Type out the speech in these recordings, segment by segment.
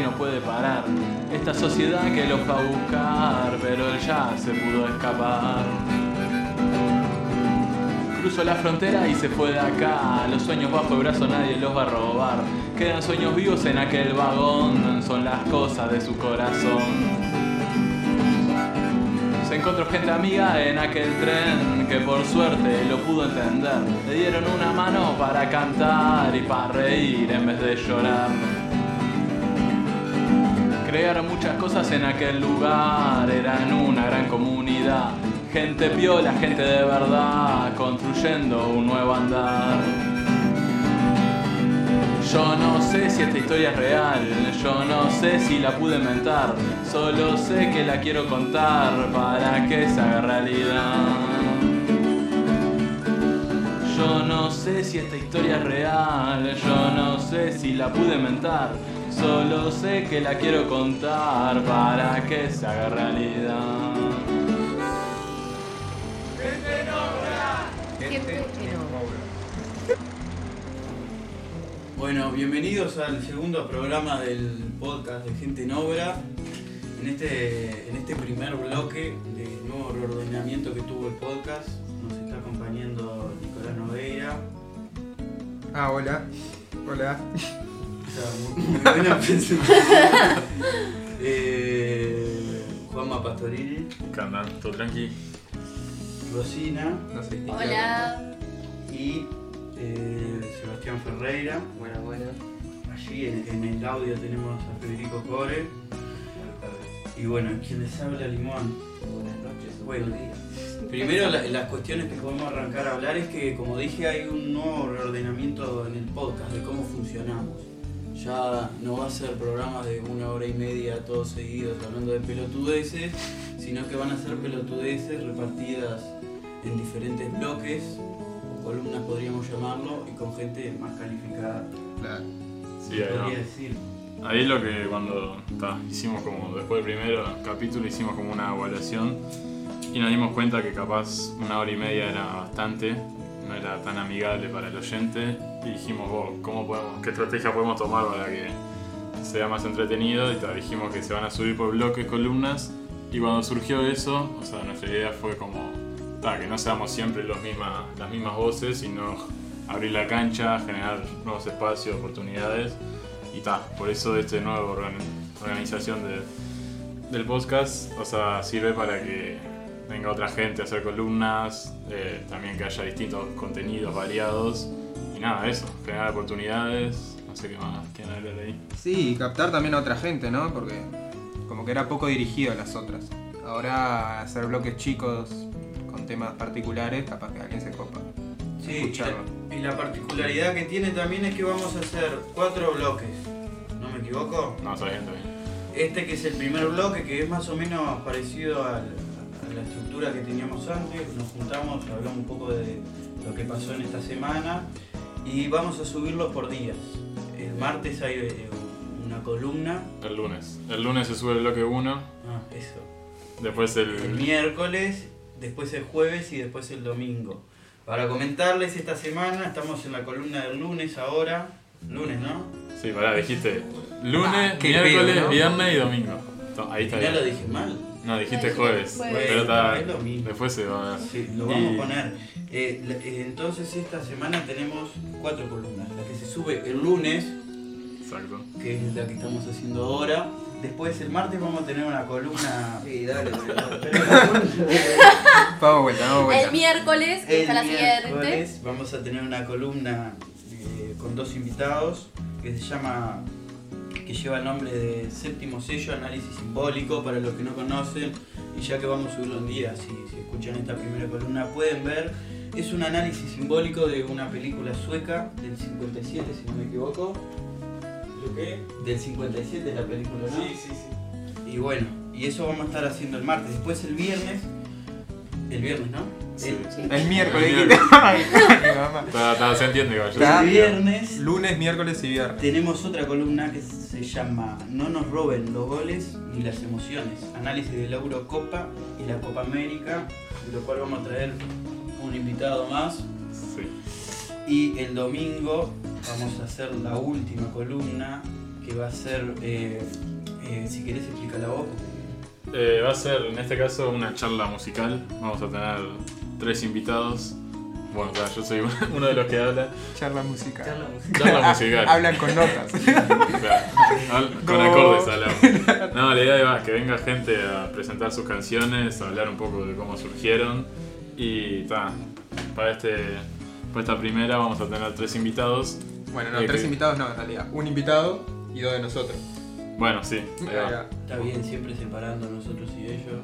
no puede parar. Esta sociedad que lo fue a buscar, pero él ya se pudo escapar. Cruzó la frontera y se fue de acá. Los sueños bajo el brazo nadie los va a robar. Quedan sueños vivos en aquel vagón, son las cosas de su corazón. Se encontró gente amiga en aquel tren que por suerte lo pudo entender. Le dieron una mano para cantar y para reír en vez de llorar. Crearon muchas cosas en aquel lugar, eran una gran comunidad. Gente piola, gente de verdad, construyendo un nuevo andar. Yo no sé si esta historia es real, yo no sé si la pude inventar, solo sé que la quiero contar para que se haga realidad. Yo no sé si esta historia es real, yo no sé si la pude inventar, solo sé que la quiero contar para que se haga realidad. Gente en obra. Bueno, bienvenidos al segundo programa del podcast de Gente en Obra. En este, en este primer bloque de nuevo reordenamiento que tuvo el podcast, nos está acompañando Nicolás Nogueira. Ah, hola. Hola. Sea, muy, buena. Eh, Juanma Pastorini. ¿Todo tranqui? Rosina No sé. Hola. y eh, Sebastián Ferreira. Buenas, buenas. Allí en, en el audio tenemos a Federico Core. Y bueno, quien les habla Limón. Buenas noches. Bueno. buenos días. Primero la- las cuestiones que podemos arrancar a hablar es que como dije hay un nuevo reordenamiento en el podcast de cómo funcionamos. Ya no va a ser programas de una hora y media todos seguidos hablando de pelotudeces, sino que van a ser pelotudeces repartidas en diferentes bloques, o columnas podríamos llamarlo, y con gente más calificada. Claro. Sí, Se ahí podría decir. Ahí lo que cuando ta, hicimos como, después del primer capítulo hicimos como una evaluación y nos dimos cuenta que capaz una hora y media era bastante, no era tan amigable para el oyente y dijimos, "Vos, ¿cómo qué estrategia podemos tomar para que sea más entretenido? Y dijimos que se van a subir por bloques, columnas y cuando surgió eso, o sea, nuestra idea fue como, ta, que no seamos siempre los misma, las mismas voces, sino abrir la cancha, generar nuevos espacios, oportunidades y ta, por eso este nuevo organ- organización de- del podcast, o sea, sirve para que venga otra gente a hacer columnas, eh, también que haya distintos contenidos variados y nada, eso, generar oportunidades, no sé qué más quieren hablar ahí. Sí, y captar también a otra gente, ¿no? Porque como que era poco dirigido a las otras. Ahora hacer bloques chicos con temas particulares, capaz que alguien se copa. Sí, y Escucharlo. la, y la particularidad que tiene también es que vamos a hacer cuatro bloques. ¿No me equivoco? No, está bien, está bien. Este que es el primer bloque, que es más o menos parecido al- a la estructura que teníamos antes. Nos juntamos, hablamos un poco de lo que pasó en esta semana y vamos a subirlo por días. El martes hay eh, una columna. El lunes. El lunes se sube el bloque 1, Ah, eso. después El el... miércoles, después el jueves y después el domingo. Para comentarles esta semana, estamos en la columna del lunes ahora. Lunes, ¿no? Sí, pará, dijiste lunes, Ah, miércoles, pedo, ¿no? viernes y domingo. Ahí está final lo dije mal. No, dijiste jueves, jueves. pero está... Es lo mismo. Después se va a ver. Sí, lo vamos Y- a poner. Eh, la- eh, entonces esta semana tenemos cuatro columnas. La que se sube el lunes, Exacto. que es la que estamos haciendo ahora. Después el martes vamos a tener una columna. Sí, dale, Pero Vamos vuelta, vamos El vuelta. miércoles, que el está la siguiente. miércoles vamos a tener una columna eh, con dos invitados que se llama que lleva el nombre de séptimo sello análisis simbólico para los que no conocen y ya que vamos a subirlo un día si, si escuchan esta primera columna pueden ver es un análisis simbólico de una película sueca del 57 si no me equivoco ¿Lo qué? del 57 es la película ¿no? sí, sí. y bueno y eso vamos a estar haciendo el martes después el viernes el viernes ¿no? Sí. El- El miércoles. El miércoles. Ay, mi mamá. Está- está- se entiende igual. yo Está sé. el viernes Lunes, miércoles y viernes. Tenemos otra columna que se llama No nos roben los goles ni las emociones. Análisis de la Eurocopa y la Copa América, de lo cual vamos a traer un invitado más. Sí. Y el domingo vamos a hacer la última columna que va a ser, eh, eh, si querés explicar la voz. Eh, va a ser en este caso una charla musical. Vamos a tener tres invitados. Bueno, claro, yo soy uno de los que habla. Charla musical. Charla musical. Charla musical. Hablan con notas. Claro, con No. acordes hablamos. No, la idea es que venga gente a presentar sus canciones, a hablar un poco de cómo surgieron. Y ta, para, este, para esta primera vamos a tener tres invitados. Bueno, no, Eh, tres que- invitados no, en realidad. Un invitado y dos de nosotros. Bueno, sí. ahí va. Está bien, siempre separando nosotros y ellos.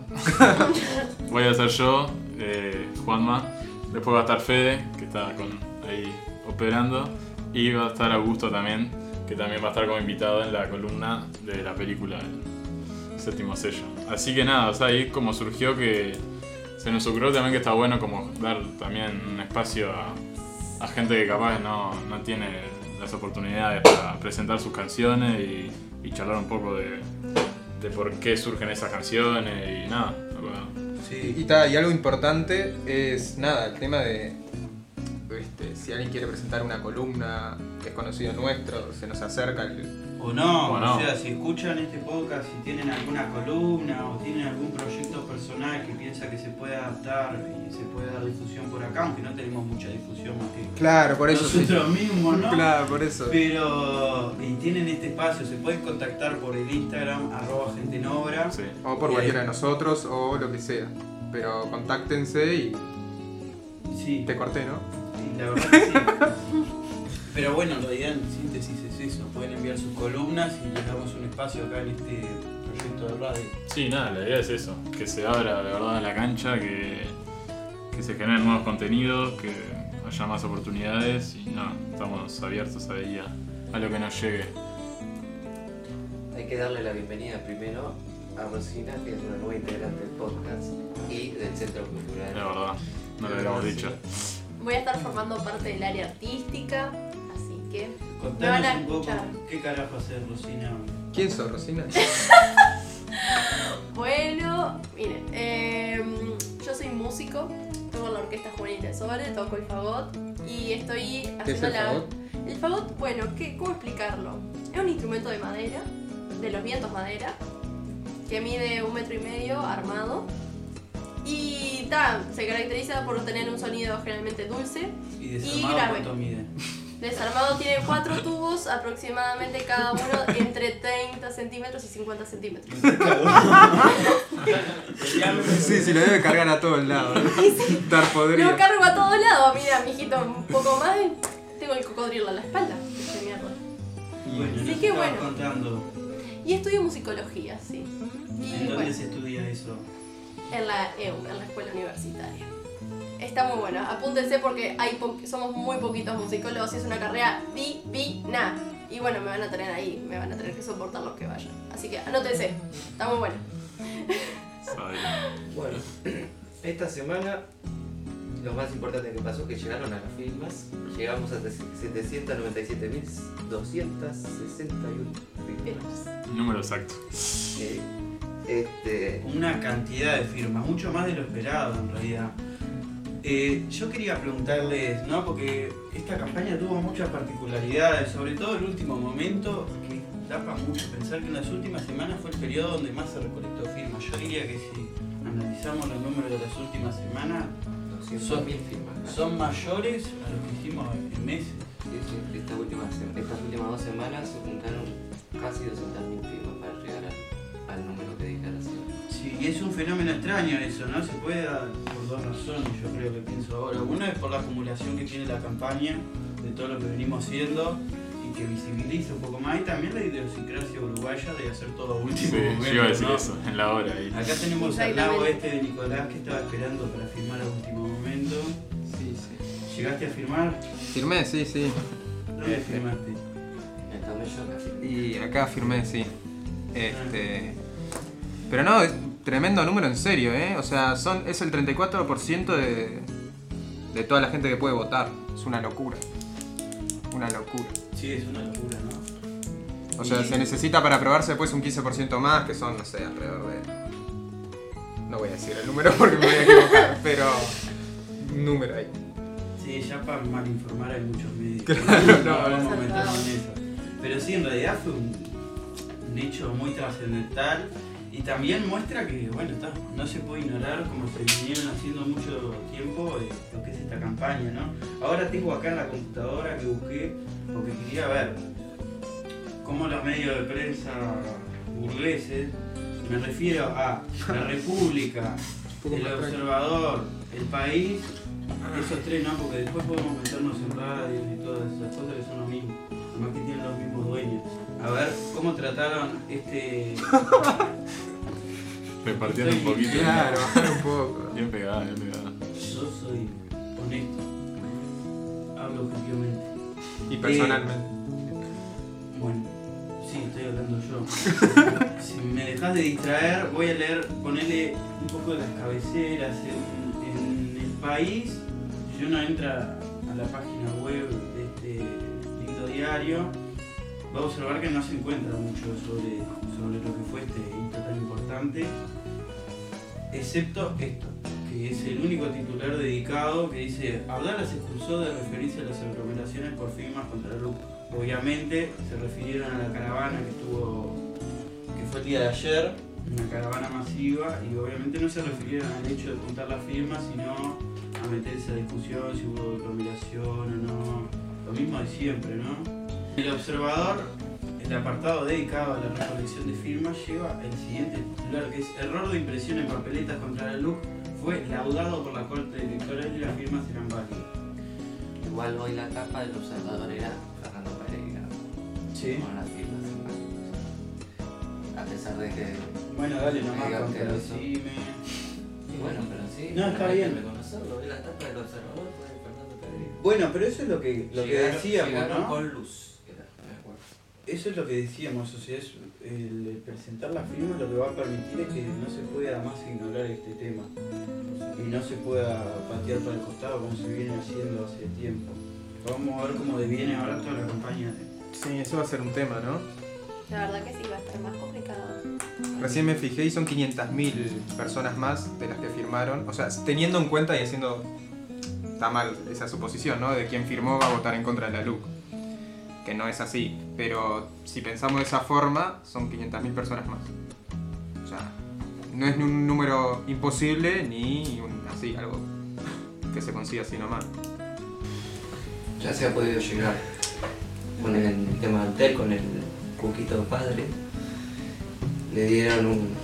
Voy a ser yo, eh, Juanma. Después va a estar Fede, que está con, ahí operando. Y va a estar Augusto también, que también va a estar como invitado en la columna de la película El Séptimo Sello. Así que nada, o sea, ahí como surgió que se nos ocurrió también que está bueno como dar también un espacio a, a gente que capaz no, no tiene las oportunidades para presentar sus canciones y, y charlar un poco de, de por qué surgen esas canciones y nada. Sí. Y, ta, y algo importante es, nada, el tema de este, si alguien quiere presentar una columna que es conocido nuestro, se nos acerca el... O no, O no. o sea, si escuchan este podcast, si tienen alguna columna o tienen algún proyecto personal que piensa que se puede adaptar y se puede dar difusión por acá, aunque no tenemos mucha difusión más que Claro, por eso sí. nosotros mismos, ¿no? Claro, por eso. Pero y tienen este espacio, se pueden contactar por el Instagram, arroba gente en obra. Sí. O por cualquiera de nosotros o lo que sea. Pero contáctense y Sí, te corté, ¿no? y la verdad que sí. Pero bueno, en realidad en síntesis es eso, pueden enviar sus columnas y les damos un espacio acá en este proyecto de radio. Sí, nada, la idea es eso, que se abra de verdad la cancha, que, que se generen nuevos contenidos, que haya más oportunidades y nada, estamos abiertos ahí a, a lo que nos llegue. Hay que darle la bienvenida primero a Rosina, que es una nueva integrante del podcast y del Centro La Cultural. verdad, no lo habíamos dicho. Voy a estar formando parte del área artística, así que me van Contanos a un poco escuchar. qué carajo hacer Rosina. ¿Quién sos, Rosina? Bueno, miren, em, yo soy músico, toco en la Orquesta Juvenil de Sobre, toco el fagot y estoy ¿Qué es haciendo el la... fagot? El fagot, bueno, ¿qué, ¿cómo explicarlo? Es un instrumento de madera, de los vientos madera, que mide un metro y medio armado. Y ta, se caracteriza por tener un sonido generalmente dulce. Y Y desarmado grave. cuánto mide. Desarmado tiene cuatro tubos, aproximadamente cada uno entre 30 centímetros y 50 centímetros. Sí, sí, lo debe cargar a todos lados. Estar podrido. Lo cargo a todos lados, mira, mijito, un poco más y tengo el cocodrilo en la espalda. Mierda. Bueno, Así que bueno. contando. Y estudio musicología, sí. ¿En Y dónde bueno, se estudia eso? en la EU, en la escuela universitaria. Está muy bueno, apúntense porque hay po- somos muy poquitos musicólogos y es una carrera divina. Y bueno, me van a tener ahí, me van a tener que soportar los que vayan. Así que anótense, está muy bueno. Sabe. Bueno, esta semana lo más importante que pasó es que llegaron a las firmas. Llegamos a 797.261 firmas. Número exacto. Eh, este, Una cantidad de firmas, mucho más de lo esperado en realidad. Eh, yo quería preguntarles, ¿no? Porque esta campaña tuvo muchas particularidades, sobre todo el último momento, que da para mucho pensar que en las últimas semanas fue el periodo donde más se recolectó firmas. Yo diría que si analizamos los números de las últimas semanas, 200.000 firmas. son mayores a los que hicimos en meses. Sí, estas últimas dos semanas se juntaron casi 200.000 firmas para llegar al, al número que dije recién. Sí, y es un fenómeno extraño eso, ¿no? Se puede por dos razones, yo creo que pienso ahora. Una es por la acumulación que tiene la campaña de todo lo que venimos haciendo y que visibiliza un poco más, y también la idiosincrasia uruguaya de hacer todo a último Sí, momento, yo iba a decir ¿no? eso, en la hora ahí. Acá tenemos al lado Exactamente. este de Nicolás que estaba esperando para firmar a último momento. Sí, sí. ¿Llegaste a firmar? Firmé, sí, sí. ¿Dónde firmaste? En Camello casi. Y acá firmé, sí. Este. Pero no, es tremendo número en serio, ¿eh? O sea, son, es el 34% de, de toda la gente que puede votar. Es una locura. Una locura. Sí, es una locura, ¿no? O sea, Y- se necesita para aprobarse después un 15% más, que son, no sé, alrededor de. No voy a decir el número porque me voy a equivocar, pero. Un número ahí. Sí, ya para mal informar hay muchos medios. Claro, no, no. en eso. Pero sí, en realidad fue un, un hecho muy trascendental y también muestra que, bueno, está, no se puede ignorar como se vinieron haciendo mucho tiempo eh, lo que es esta campaña, ¿no? Ahora tengo acá en la computadora que busqué porque quería ver cómo los medios de prensa burgueses, me refiero a la República, el. Observador, el País, esos tres no, porque después podemos meternos en radios y todas esas cosas que son lo mismo, además que tienen los mismos dueños. A ver, ¿cómo trataron este... Repartiendo un poquito. Claro, bajar un poco. Bien pegada, bien pegada. Yo soy honesto, hablo objetivamente. Y personalmente. Bueno, sí, estoy hablando yo. si me dejas de distraer, voy a leer, ponerle un poco de las cabeceras. En, en el país, si uno entra a la página web de este lindo diario, va a observar que no se encuentra mucho sobre, sobre lo que fue este hito tan importante, excepto esto, que es el único titular dedicado que dice, Abdala se expulsó de referirse a las aglomeraciones por firmas contra lujo. Obviamente se refirieron a la caravana que tuvo, que fue el día de ayer, una caravana masiva, y obviamente no se refirieron al hecho de juntar las firmas, sino a meterse a discusión si hubo aglomeración o no, lo mismo de siempre, ¿no? El observador, el apartado dedicado a la recolección de firmas, lleva el siguiente titular, que es error de impresión en papeletas contra la LUC fue laudado por la Corte Electoral y las firmas eran válidas. Igual hoy la capa del observador era Fernando Pereira. Sí. Con las firmas en. A pesar de que. Bueno, dale nomás, Diga contra que no el son. CIME. y Bueno, pero sí. No, está bien. reconocerlo. Hoy la tapa del observador fue de Fernando Pereira. Bueno, pero eso es lo que, lo que decíamos, ¿no? con luz. Eso es lo que decíamos, o sea, es el, presentar las firmas lo que va a permitir es que no se pueda más ignorar este tema y no se pueda patear para el costado como se viene haciendo hace tiempo. Vamos a ver cómo deviene ahora toda la campaña. Sí, eso va a ser un tema, ¿no? La verdad que sí, va a estar más complicado. Recién me fijé y son 500.000 personas más de las que firmaron. O sea, teniendo en cuenta y haciendo. Está mal esa suposición, ¿no? De quien firmó va a votar en contra de la LUC. Que no es así. Pero si pensamos de esa forma, son 500.000 personas más. O sea, no es ni un número imposible ni un, así, algo que se consiga así nomás. Ya se ha podido llegar con el tema del TEL, con el cuquito padre. Le dieron un,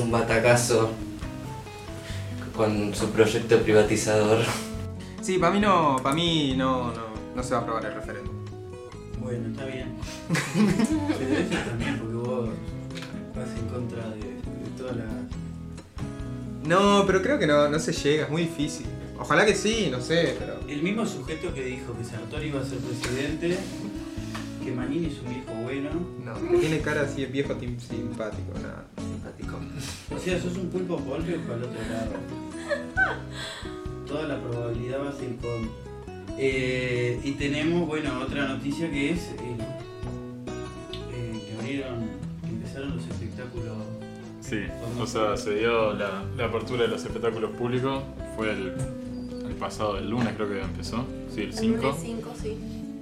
un batacazo con su proyecto privatizador. Sí, para mí no, para mí no, no, no se va a aprobar el referéndum. Bueno, está bien. Pero eso también, porque vos vas en contra de, de toda la... No, pero creo que no, no se llega, es muy difícil. Ojalá que sí, no sé, pero. El mismo sujeto que dijo que Sartori iba a ser presidente, que Manini es un viejo bueno, No, que tiene cara así de viejo tim- simpático, nada. Simpático. O sea, sos un pulpo pollo para el otro lado. Toda la probabilidad va a ser con. Eh, y tenemos, bueno, otra noticia que es eh, eh, que abrieron, que empezaron los espectáculos. Sí, o sea, se dio la, la apertura de los espectáculos públicos. Fue el, el pasado, el lunes creo que empezó. Sí, el El 5. lunes 5, sí.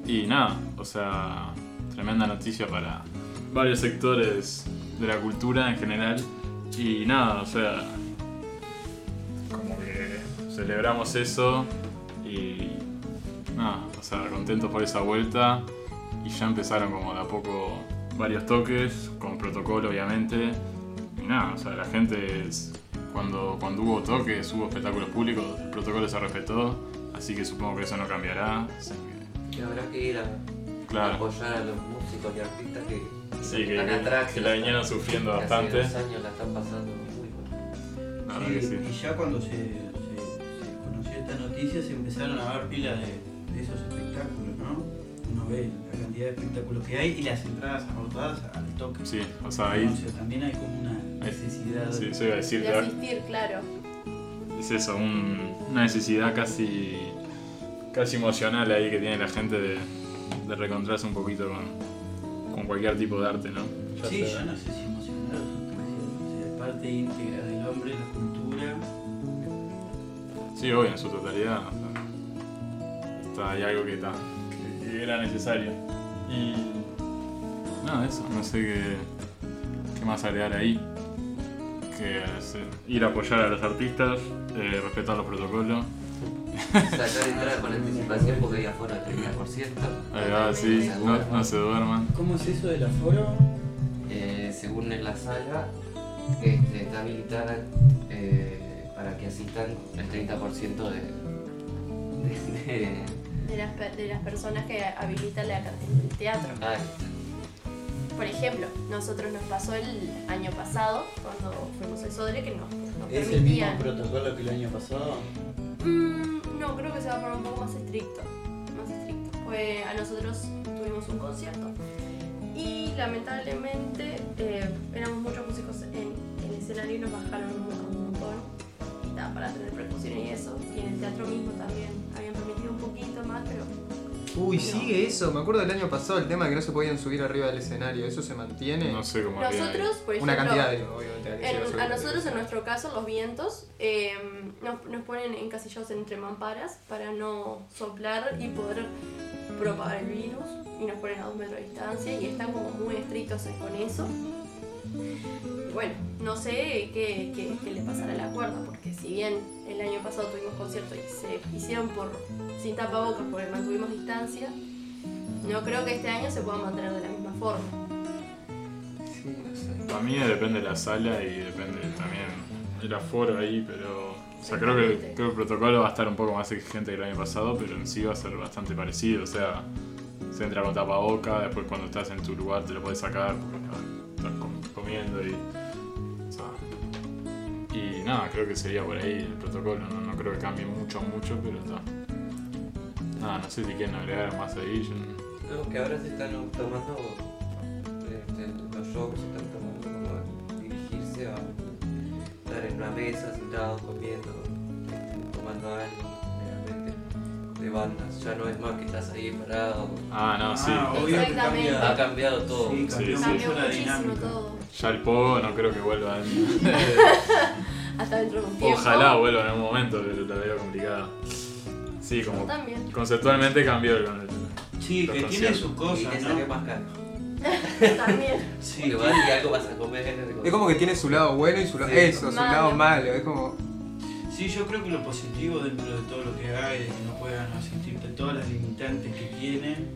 Y nada, o sea, tremenda noticia para varios sectores de la cultura en general. Y nada, o sea, como que celebramos eso y sea, contentos por esa vuelta. Y ya empezaron como de a poco varios toques, con protocolo obviamente. Y nada, o sea, la gente es- cuando, cuando hubo toques, hubo espectáculos públicos, el protocolo se respetó. Así que supongo que eso no cambiará. así que- Y habrá que ir a Claro. apoyar a los músicos y artistas que, Sí, que, están que- atrás. que la vinieron sufriendo que bastante. Hace dos años la están pasando muy que sí. Y ya cuando se, se- se conoció esta noticia se empezaron a ver pilas de, ve la cantidad de espectáculos que hay y las entradas agotadas al toque. Sí, o sea, O ahí. sea, también hay como una necesidad. Sí, eso iba a decir. De asistir, claro. Es eso, un- una necesidad casi. casi emocional ahí que tiene la gente de, de reencontrarse un poquito con, con cualquier tipo de arte, ¿no? Ya Sí, sea- yo no sé si emocionado o sea, es parte íntegra del hombre, la cultura. Sí, obvio, en su totalidad. o sea, está, hay algo que está, que, era necesario. Y nada, eso, no sé qué, qué más agregar ahí. Que es, eh, ir a apoyar a los artistas, eh, respetar los protocolos. Sacar entrada con anticipación porque hay afuera 30%. Ahí va, sí, no, no se duerman. ¿Cómo es eso del aforo? Eh, según en la sala, este, está habilitada eh, para que asistan el 30% de, de, de- De las, de las personas que habilitan la del teatro. ah, Por ejemplo, nosotros nos pasó el año pasado, cuando fuimos al Sodre, que nos, nos ¿Es el mismo permitían. protocolo que el año pasado? Mm, no, creo que se va a poner un poco más estricto. Más estricto. Fue, a nosotros tuvimos un concierto y lamentablemente eh, éramos muchos músicos en el escenario y nos bajaron un, montón. Y para tener percusión y eso. Y en el teatro mismo también poquito más, pero Uy, No. sigue eso. Me acuerdo del año pasado el tema de que no se podían subir arriba del escenario. ¿Eso se mantiene? No sé cómo nosotros, por ejemplo, Una cantidad de, obviamente. En- a nosotros, en nuestro caso, los vientos eh, nos, nos ponen encasillados entre mamparas para no soplar y poder propagar el virus. Y nos ponen a dos metros de distancia y están como muy estrictos con eso. Bueno, no sé qué, qué- qué le pasará a la cuerda, porque si bien el año pasado tuvimos conciertos y se hicieron por sin tapabocas porque mantuvimos distancia, no creo que este año se pueda mantener de la misma forma. sí, no sé. Para mí depende de la sala y depende también el aforo ahí, pero. O sea, creo que, creo que el protocolo va a estar un poco más exigente que el año pasado, pero en sí va a ser bastante parecido. O sea, se entra con tapaboca, después cuando estás en tu lugar te lo puedes sacar porque estás com- comiendo y. y nada, creo que sería por ahí el protocolo. No, no creo que cambie mucho, mucho, pero está. Nada, no sé si quieren agregar más ahí. yo- No, que ahora se están tomando este, los shows, se están tomando como dirigirse a estar en una mesa, sentados, comiendo, este, tomando algo, generalmente, de bandas. Ya no es más que estás ahí parado. Ah, no, sí. Ah, obvio que Exactamente. cambia. Ha cambiado todo. Sí, cambió Sí, sí. Cambió mucho la muchísimo dinámica. todo. Ya el pogo no creo que vuelva. Hasta dentro de un tiempo. Ojalá vuelva en algún momento, pero la veo complicada. Sí, Yo como también. conceptualmente cambió el, el- Sí, que tiene sus Y cosas, sale ¿no? más caro. También. Sí, Que vas y algo vas a comer. Es como que tiene su lado bueno y su lado. Sí. Eso, su Malo. lado malo. Es como. Sí, yo creo que lo positivo dentro de todo lo que hay, de que no puedan asistir, de todas las limitantes que tienen,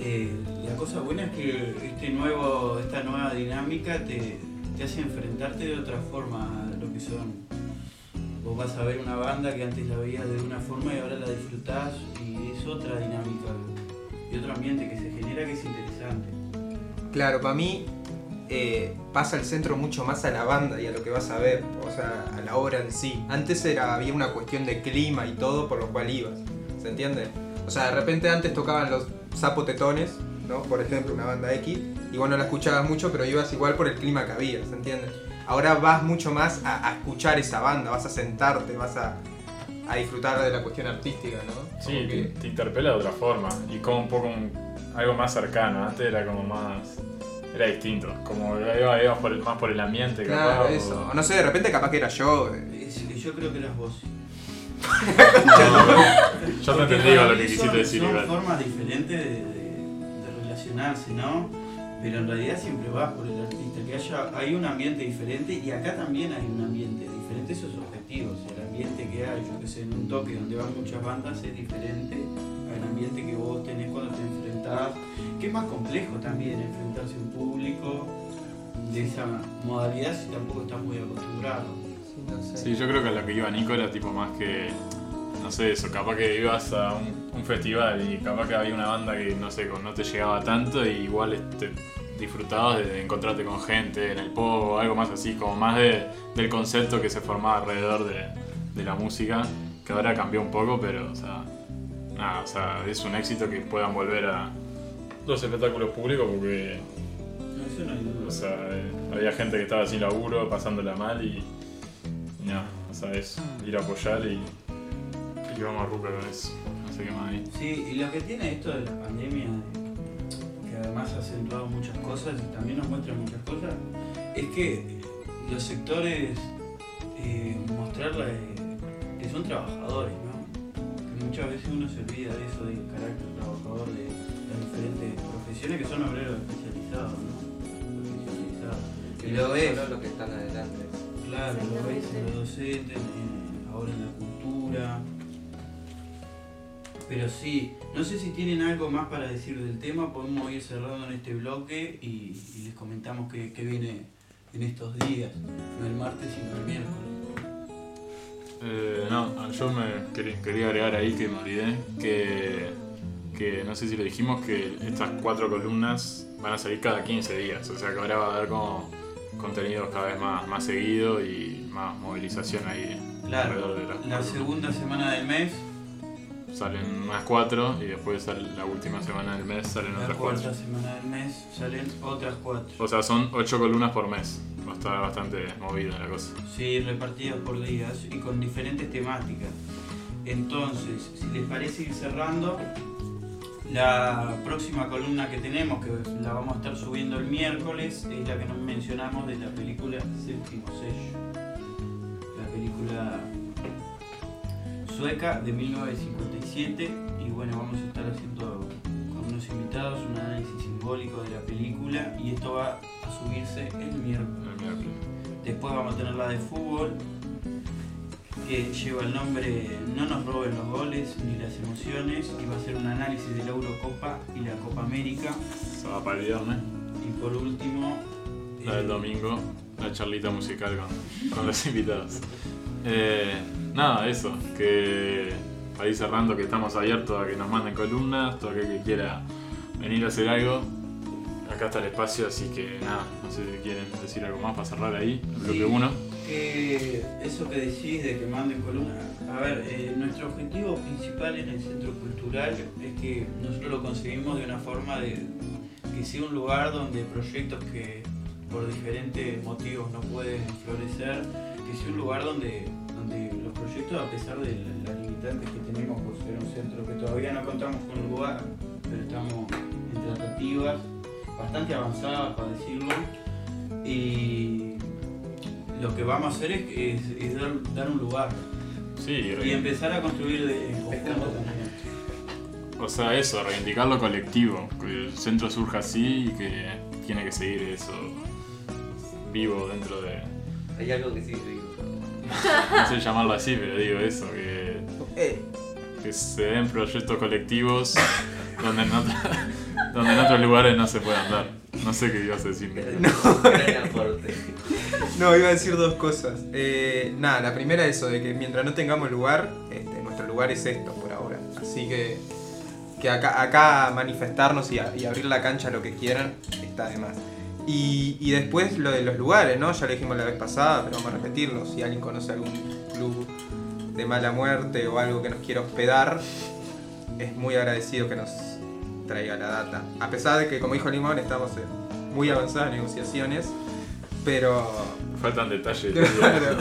eh, la cosa buena es que este nuevo, esta nueva dinámica te, te hace enfrentarte de otra forma a lo que son. Vos vas a ver una banda que antes la veías de una forma y ahora la disfrutás y es otra dinámica y otro ambiente que se genera que es interesante. Claro, para mí eh, pasa el centro mucho más a la banda y a lo que vas a ver, o sea, a la obra en sí. Antes era, había una cuestión de clima y todo por lo cual ibas, ¿se entiende? O sea, de repente antes tocaban los zapotetones, ¿no? Por ejemplo, una banda X, y vos no la escuchabas mucho, pero ibas igual por el clima que había, ¿se entiende? Ahora vas mucho más a, a escuchar esa banda, vas a sentarte, vas a, a disfrutar de la cuestión artística, ¿no? Sí, Como te, que- te interpela de otra forma y como un poco un- algo más cercano. Antes era como más. Era distinto. Como iba, iba por el- más por el ambiente, Claro, capaz, eso. O no sé, de repente capaz que era yo. eh, Es- Yo creo que eras vos. No, yo Porque entendí lo que quisiste decir Son igual. formas diferentes de relacionarse, ¿no? Pero en realidad siempre vas por el artista, que haya, hay un ambiente diferente y acá también hay un ambiente diferente, eso es el ambiente que hay, yo que sé, en un toque donde van muchas bandas es diferente al ambiente que vos tenés cuando te enfrentás, que es más complejo también enfrentarse a un público de esa modalidad si tampoco estás muy acostumbrado. Sí. Sí, yo creo que a lo que iba Nico era tipo más que. No sé, eso, capaz que ibas a un, festival y capaz que había una banda que no sé, no te llegaba tanto y igual este, disfrutabas de encontrarte con gente en el pogo, algo más así, como más de- del concepto que se formaba alrededor de, de la música, que ahora cambió un poco, pero o sea, nada, o sea, es un éxito que puedan volver a los espectáculos públicos porque No, no o sea, eh, había gente que estaba sin laburo, pasándola mal y, y nada, o sea, es ir a apoyar y, y vamos a ruca con eso. No sé qué más hay. Sí, y lo que tiene esto de la pandemia, de- que además ha acentuado muchas cosas y también nos muestra muchas cosas, es que los sectores eh, mostrarla que son trabajadores, ¿no? Que muchas veces uno se olvida de eso, del carácter trabajador de las diferentes profesiones que son obreros especializados, ¿no? Profesionalizados. Y Y lo luego ves, los que están adelante. claro, lo ves en los docentes, en- ahora en la cultura. Pero sí, no sé si tienen algo más para decir del tema, podemos ir cerrando en este bloque y, y les comentamos qué qué viene en estos días, no el martes sino el miércoles. Eh, no, yo me quería, quería agregar ahí que me olvidé que, que no sé si lo dijimos que estas cuatro columnas van a salir cada 15 días, o sea que ahora va a haber como contenidos cada vez más, más seguido y más movilización ahí Claro, alrededor de las la columnas. segunda semana del mes, Salen unas cuatro y después sale la última semana del mes salen la otras cuarta cuatro. semana del mes salen otras cuatro. O sea, son ocho columnas por mes. Va a estar bastante movida la cosa. Sí, repartidas por días y con diferentes temáticas. Entonces, si les parece ir cerrando, la próxima columna que tenemos, que la vamos a estar subiendo el miércoles, es la que nos mencionamos de la película Séptimo Sello. La película sueca de 1957 y bueno, vamos a estar haciendo con unos invitados un análisis simbólico de la película y esto va a subirse el miércoles. El miércoles. Después vamos a tener la de fútbol, que lleva el nombre No nos roben los goles ni las emociones, y va a ser un análisis de la Eurocopa y la Copa América. Se va para el viernes. Y por último, La del eh, domingo, la charlita musical con, con los invitados. Eh, nada, eso, que ir cerrando que estamos abiertos a que nos manden columnas, todo aquel que quiera venir a hacer algo. Acá está el espacio, así que nada, no sé si quieren decir algo más para cerrar ahí, el bloque Sí. 1. que eso que decís de que manden columnas, a ver, eh, nuestro objetivo principal en el centro cultural es que nosotros lo conseguimos de una forma de que sea un lugar donde proyectos que por diferentes motivos no pueden florecer, que sea un lugar donde, donde los proyectos, a pesar de la- las limitantes que tenemos por ser un centro que todavía no contamos con un lugar, pero estamos en tratativas bastante avanzadas, para decirlo, y lo que vamos a hacer es, es- es dar, dar un lugar Sí, y empezar a construir de, en conjunto también. o sea, eso, reivindicar lo colectivo, que el centro surja así y que tiene que seguir eso vivo dentro de, Hay algo que sí. No sé llamarlo así, pero digo eso, que Eh, que se den proyectos colectivos donde en, otra- donde en otros lugares no se puedan dar. No sé qué ibas a decir. Aporte. No, iba a decir dos cosas. Eh, nada, la primera es eso, de que mientras no tengamos lugar, este, nuestro lugar es esto por ahora. Así que, que acá, acá manifestarnos y, a- y abrir la cancha a lo que quieran está de más. Y, y después lo de los lugares, ¿no? Ya lo dijimos la vez pasada, pero vamos a repetirlo. Si alguien conoce algún club de mala muerte o algo que nos quiera hospedar, es muy agradecido que nos traiga la data. A pesar de que, como dijo Limón, estamos en muy avanzadas negociaciones, pero Faltan detalles. Claro.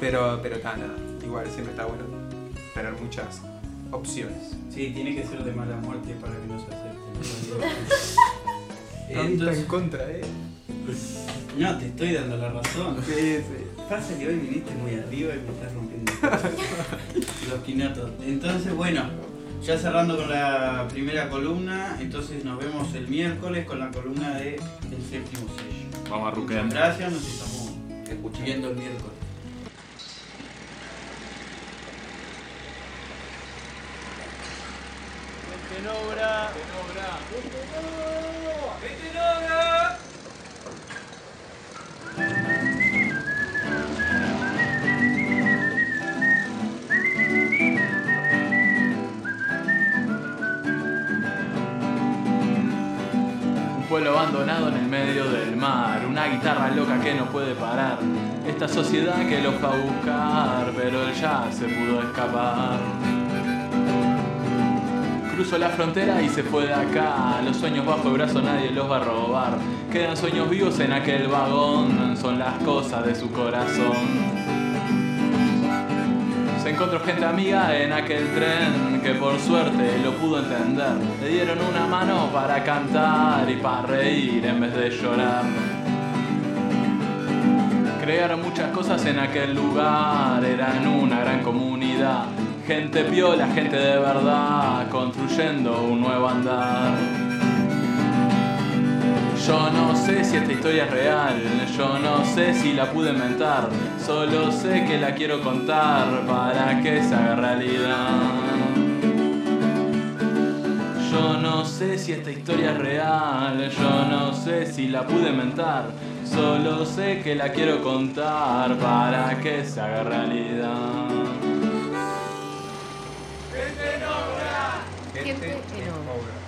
pero, pero nada, nada. Igual siempre está bueno tener muchas opciones. Sí, tiene que ser de mala muerte para que no se acepten. en Entonces, contra, ¿eh? no, te estoy dando la razón. Pasa que hoy viniste muy arriba y me estás rompiendo los quinotos. Entonces, bueno, ya cerrando con la primera columna, entonces nos vemos el miércoles con la columna de El séptimo sello. Vamos a Muchas ruquear. gracias, nos estamos Escuchando. viendo el miércoles. Un pueblo abandonado en el medio del mar, una guitarra loca que no puede parar. Esta sociedad que lo fue a buscar, pero él ya se pudo escapar. Cruzó la frontera y se fue de acá. Los sueños bajo el brazo nadie los va a robar. Quedan sueños vivos en aquel vagón, son las cosas de su corazón. Se encontró gente amiga en aquel tren que por suerte lo pudo entender. Le dieron una mano para cantar y para reír en vez de llorar. Crearon muchas cosas en aquel lugar, eran una gran comunidad. Gente piola, gente de verdad, construyendo un nuevo andar. Yo no sé si esta historia es real, yo no sé si la pude inventar, solo sé que la quiero contar para que se haga realidad. Yo no sé si esta historia es real, yo no sé si la pude inventar, solo sé que la quiero contar para que se haga realidad. Gente Gente en en obra.